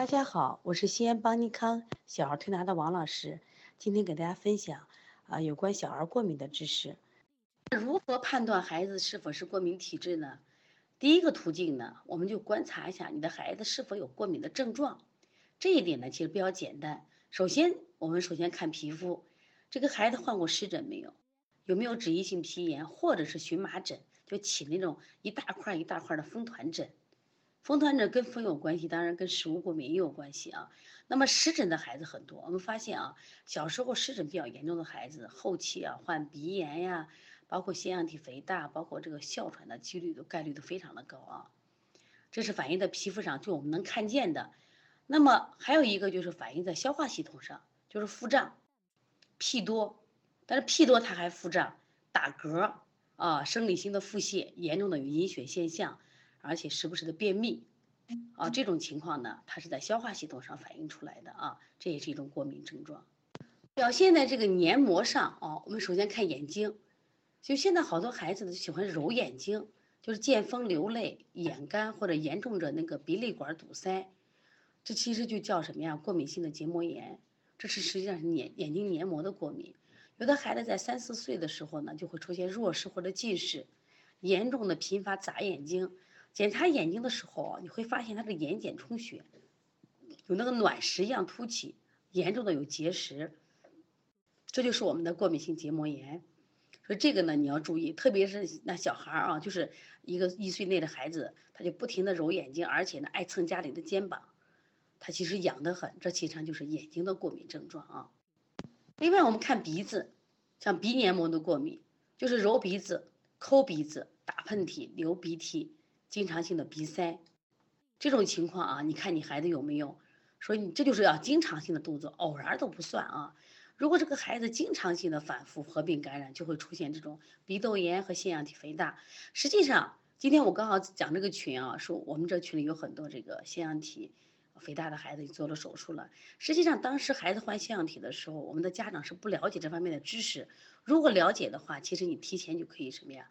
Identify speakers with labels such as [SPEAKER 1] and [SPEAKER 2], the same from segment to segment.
[SPEAKER 1] 大家好，我是西安邦尼康小儿推拿的王老师，今天给大家分享啊有关小儿过敏的知识。如何判断孩子是否是过敏体质呢？第一个途径呢，我们就观察一下你的孩子是否有过敏的症状。这一点呢，其实比较简单。首先，我们首先看皮肤，这个孩子患过湿疹没有？有没有脂溢性皮炎或者是荨麻疹？就起那种一大块一大块的风团疹。风团疹跟风有关系，当然跟食物过敏也有关系啊。那么湿疹的孩子很多，我们发现啊，小时候湿疹比较严重的孩子，后期啊患鼻炎呀，包括腺样体肥大，包括这个哮喘的几率都概率都非常的高啊。这是反映在皮肤上，就我们能看见的。那么还有一个就是反映在消化系统上，就是腹胀、屁多，但是屁多它还腹胀、打嗝啊，生理性的腹泻，严重的有阴血现象。而且时不时的便秘，啊，这种情况呢，它是在消化系统上反映出来的啊，这也是一种过敏症状。表现在这个黏膜上啊，我们首先看眼睛，就现在好多孩子都喜欢揉眼睛，就是见风流泪、眼干或者严重者那个鼻泪管堵塞，这其实就叫什么呀？过敏性的结膜炎，这是实际上是眼眼睛黏膜的过敏。有的孩子在三四岁的时候呢，就会出现弱视或者近视，严重的频发眨眼睛。检查眼睛的时候啊，你会发现他的眼睑充血，有那个卵石一样凸起，严重的有结石，这就是我们的过敏性结膜炎。所以这个呢你要注意，特别是那小孩儿啊，就是一个一岁内的孩子，他就不停的揉眼睛，而且呢爱蹭家里的肩膀，他其实痒得很，这其实就是眼睛的过敏症状啊。另外我们看鼻子，像鼻黏膜的过敏，就是揉鼻子、抠鼻子、打喷嚏、流鼻涕。经常性的鼻塞，这种情况啊，你看你孩子有没有？所以你这就是要经常性的动作，偶然都不算啊。如果这个孩子经常性的反复合并感染，就会出现这种鼻窦炎和腺样体肥大。实际上，今天我刚好讲这个群啊，说我们这群里有很多这个腺样体肥大的孩子做了手术了。实际上，当时孩子患腺样体的时候，我们的家长是不了解这方面的知识。如果了解的话，其实你提前就可以什么呀？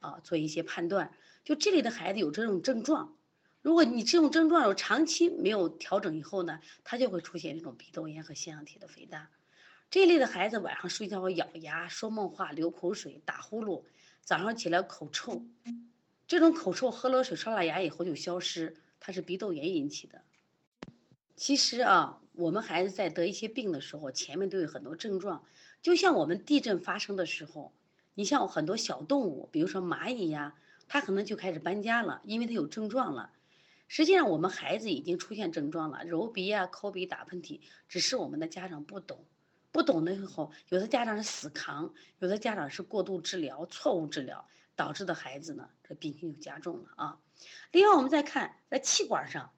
[SPEAKER 1] 啊，做一些判断，就这类的孩子有这种症状，如果你这种症状有长期没有调整以后呢，他就会出现这种鼻窦炎和腺样体的肥大。这类的孩子晚上睡觉会咬牙、说梦话、流口水、打呼噜，早上起来口臭，这种口臭喝了水刷了牙以后就消失，它是鼻窦炎引起的。其实啊，我们孩子在得一些病的时候，前面都有很多症状，就像我们地震发生的时候。你像很多小动物，比如说蚂蚁呀，它可能就开始搬家了，因为它有症状了。实际上，我们孩子已经出现症状了，揉鼻啊、抠鼻、打喷嚏，只是我们的家长不懂，不懂的时候，有的家长是死扛，有的家长是过度治疗、错误治疗导致的孩子呢，这病情就加重了啊。另外，我们再看在气管上，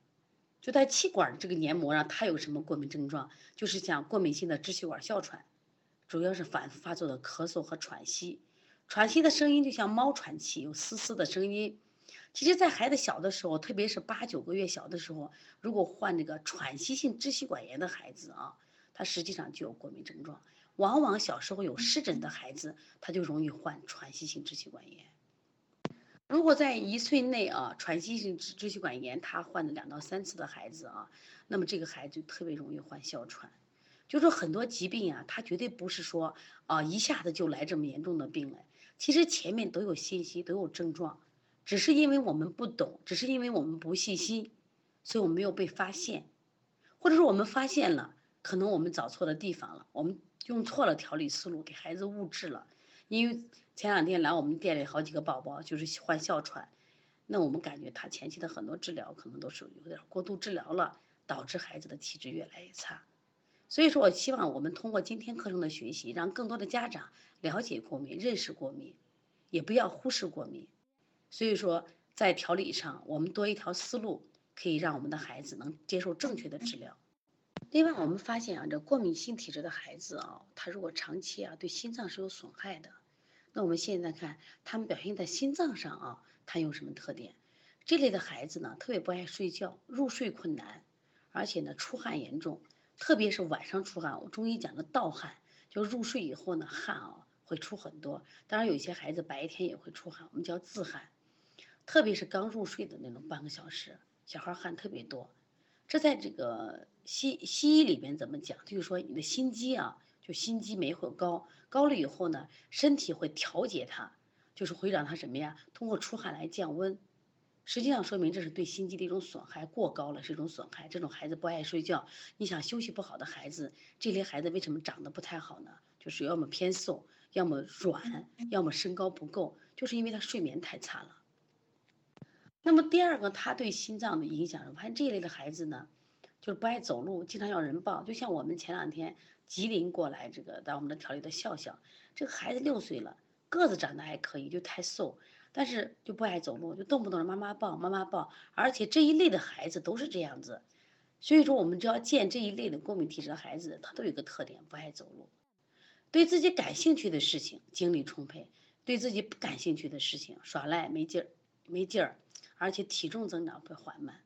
[SPEAKER 1] 就在气管这个黏膜上，它有什么过敏症状？就是像过敏性的支气管哮喘，主要是反复发作的咳嗽和喘息。喘息的声音就像猫喘气，有嘶嘶的声音。其实，在孩子小的时候，特别是八九个月小的时候，如果患这个喘息性支气管炎的孩子啊，他实际上就有过敏症状。往往小时候有湿疹的孩子，他就容易患喘息性支气管炎。如果在一岁内啊，喘息性支支气管炎他患了两到三次的孩子啊，那么这个孩子就特别容易患哮喘。就说很多疾病啊，他绝对不是说啊一下子就来这么严重的病来。其实前面都有信息，都有症状，只是因为我们不懂，只是因为我们不细心，所以我们没有被发现，或者说我们发现了，可能我们找错了地方了，我们用错了调理思路，给孩子误治了。因为前两天来我们店里好几个宝宝就是患哮喘，那我们感觉他前期的很多治疗可能都是有点过度治疗了，导致孩子的体质越来越差。所以说我希望我们通过今天课程的学习，让更多的家长了解过敏、认识过敏，也不要忽视过敏。所以说，在调理上，我们多一条思路，可以让我们的孩子能接受正确的治疗。另外，我们发现啊，这过敏性体质的孩子啊，他如果长期啊对心脏是有损害的，那我们现在看他们表现在心脏上啊，他有什么特点？这类的孩子呢，特别不爱睡觉，入睡困难，而且呢出汗严重。特别是晚上出汗，我中医讲的盗汗，就入睡以后呢，汗啊会出很多。当然，有些孩子白天也会出汗，我们叫自汗。特别是刚入睡的那种半个小时，小孩汗特别多。这在这个西西医里边怎么讲？就是说你的心肌啊，就心肌酶会高，高了以后呢，身体会调节它，就是会让它什么呀？通过出汗来降温。实际上说明这是对心肌的一种损害，过高了是一种损害。这种孩子不爱睡觉，你想休息不好的孩子，这类孩子为什么长得不太好呢？就是要么偏瘦，要么软，要么身高不够，就是因为他睡眠太差了。那么第二个，他对心脏的影响，我发现这一类的孩子呢，就是不爱走路，经常要人抱。就像我们前两天吉林过来这个到我们的调理的笑笑，这个孩子六岁了，个子长得还可以，就太瘦。但是就不爱走路，就动不动让妈妈抱，妈妈抱，而且这一类的孩子都是这样子，所以说我们只要见这一类的过敏体质的孩子，他都有个特点，不爱走路，对自己感兴趣的事情精力充沛，对自己不感兴趣的事情耍赖没劲儿，没劲儿，而且体重增长会缓慢，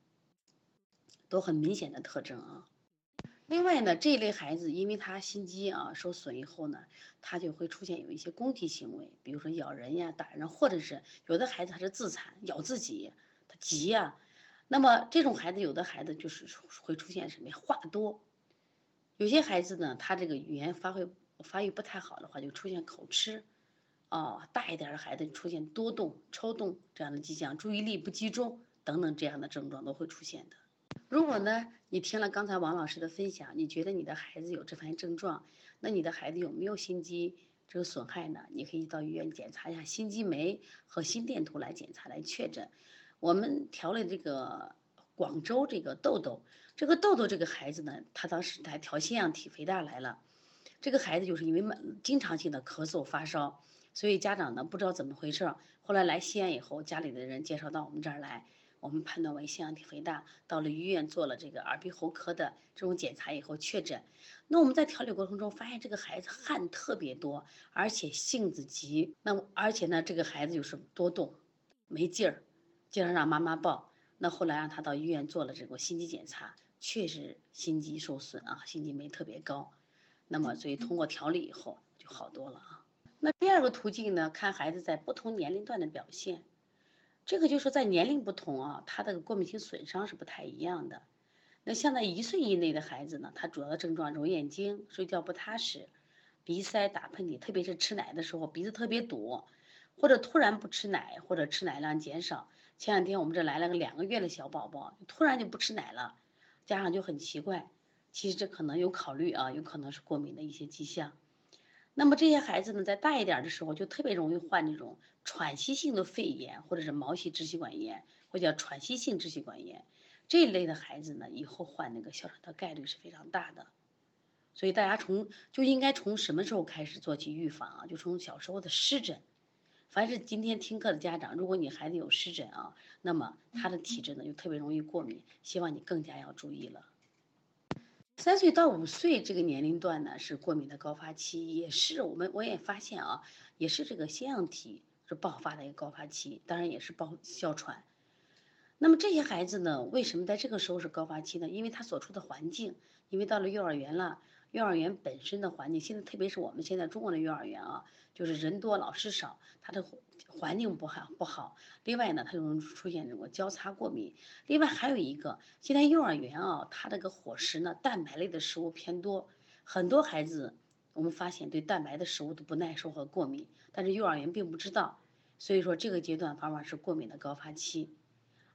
[SPEAKER 1] 都很明显的特征啊。另外呢，这一类孩子，因为他心肌啊受损以后呢，他就会出现有一些攻击行为，比如说咬人呀、打人，或者是有的孩子他是自残，咬自己，他急呀。那么这种孩子，有的孩子就是会出现什么呀？话多。有些孩子呢，他这个语言发挥发育不太好的话，就出现口吃。啊，大一点的孩子出现多动、抽动这样的迹象，注意力不集中等等这样的症状都会出现的。如果呢，你听了刚才王老师的分享，你觉得你的孩子有这方面症状，那你的孩子有没有心肌这个损害呢？你可以到医院检查一下心肌酶和心电图来检查来确诊。我们调了这个广州这个豆豆，这个豆豆这个孩子呢，他当时还调腺样体肥大来了，这个孩子就是因为经常性的咳嗽发烧，所以家长呢不知道怎么回事，后来来西安以后，家里的人介绍到我们这儿来。我们判断为腺样体肥大，到了医院做了这个耳鼻喉科的这种检查以后确诊。那我们在调理过程中发现这个孩子汗特别多，而且性子急。那而且呢，这个孩子就是多动，没劲儿，经常让妈妈抱。那后来让他到医院做了这个心肌检查，确实心肌受损啊，心肌酶特别高。那么所以通过调理以后就好多了啊。那第二个途径呢，看孩子在不同年龄段的表现。这个就是在年龄不同啊，他的过敏性损伤是不太一样的。那像在一岁以内的孩子呢，他主要的症状揉眼睛、睡觉不踏实、鼻塞、打喷嚏，特别是吃奶的时候鼻子特别堵，或者突然不吃奶，或者吃奶量减少。前两天我们这来了个两个月的小宝宝，突然就不吃奶了，家长就很奇怪。其实这可能有考虑啊，有可能是过敏的一些迹象。那么这些孩子呢，在大一点的时候就特别容易患这种喘息性的肺炎，或者是毛细支气管炎，或叫喘息性支气管炎。这一类的孩子呢，以后患那个哮喘的概率是非常大的。所以大家从就应该从什么时候开始做起预防啊？就从小时候的湿疹。凡是今天听课的家长，如果你孩子有湿疹啊，那么他的体质呢就特别容易过敏，希望你更加要注意了。三岁到五岁这个年龄段呢，是过敏的高发期，也是我们我也发现啊，也是这个腺样体是爆发的一个高发期，当然也是爆哮喘。那么这些孩子呢，为什么在这个时候是高发期呢？因为他所处的环境，因为到了幼儿园了，幼儿园本身的环境，现在特别是我们现在中国的幼儿园啊，就是人多老师少，他的。环境不好不好，另外呢，他容易出现这个交叉过敏。另外还有一个，现在幼儿园啊，它这个伙食呢，蛋白类的食物偏多，很多孩子我们发现对蛋白的食物都不耐受和过敏，但是幼儿园并不知道，所以说这个阶段往往是过敏的高发期。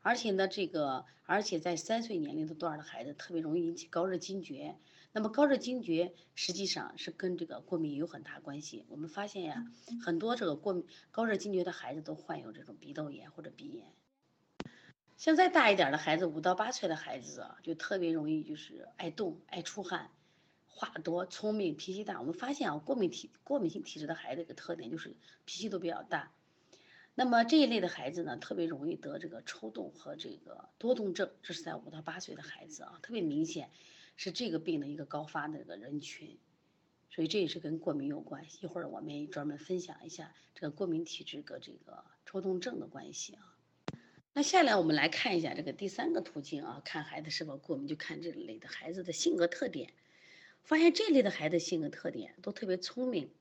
[SPEAKER 1] 而且呢，这个而且在三岁年龄的段的孩子特别容易引起高热惊厥。那么高热惊厥实际上是跟这个过敏有很大关系。我们发现呀，很多这个过敏高热惊厥的孩子都患有这种鼻窦炎或者鼻炎。像再大一点的孩子，五到八岁的孩子啊，就特别容易就是爱动、爱出汗、话多、聪明、脾气大。我们发现啊，过敏体过敏性体质的孩子一个特点就是脾气都比较大。那么这一类的孩子呢，特别容易得这个抽动和这个多动症，这是在五到八岁的孩子啊，特别明显。是这个病的一个高发的这个人群，所以这也是跟过敏有关系。一会儿我们专门分享一下这个过敏体质和这个抽动症的关系啊。那下来我们来看一下这个第三个途径啊，看孩子是否过敏，就看这类的孩子的性格特点。发现这类的孩子性格特点都特别聪明、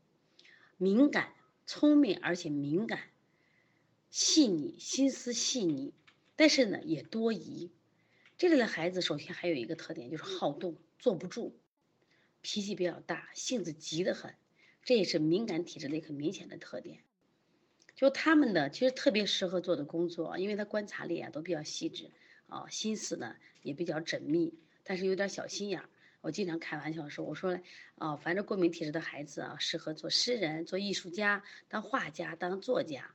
[SPEAKER 1] 敏感、聪明而且敏感、细腻、心思细腻，但是呢也多疑。这类的孩子首先还有一个特点就是好动，坐不住，脾气比较大，性子急得很，这也是敏感体质的一个明显的特点。就他们的其实特别适合做的工作，因为他观察力啊都比较细致，啊心思呢也比较缜密，但是有点小心眼儿。我经常开玩笑说，我说，啊，反正过敏体质的孩子啊，适合做诗人、做艺术家、当画家、当作家，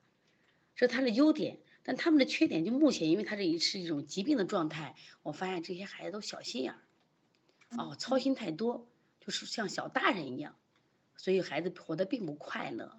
[SPEAKER 1] 这是他的优点。但他们的缺点就目前，因为他这一是一种疾病的状态，我发现这些孩子都小心眼儿，哦，操心太多，就是像小大人一样，所以孩子活得并不快乐。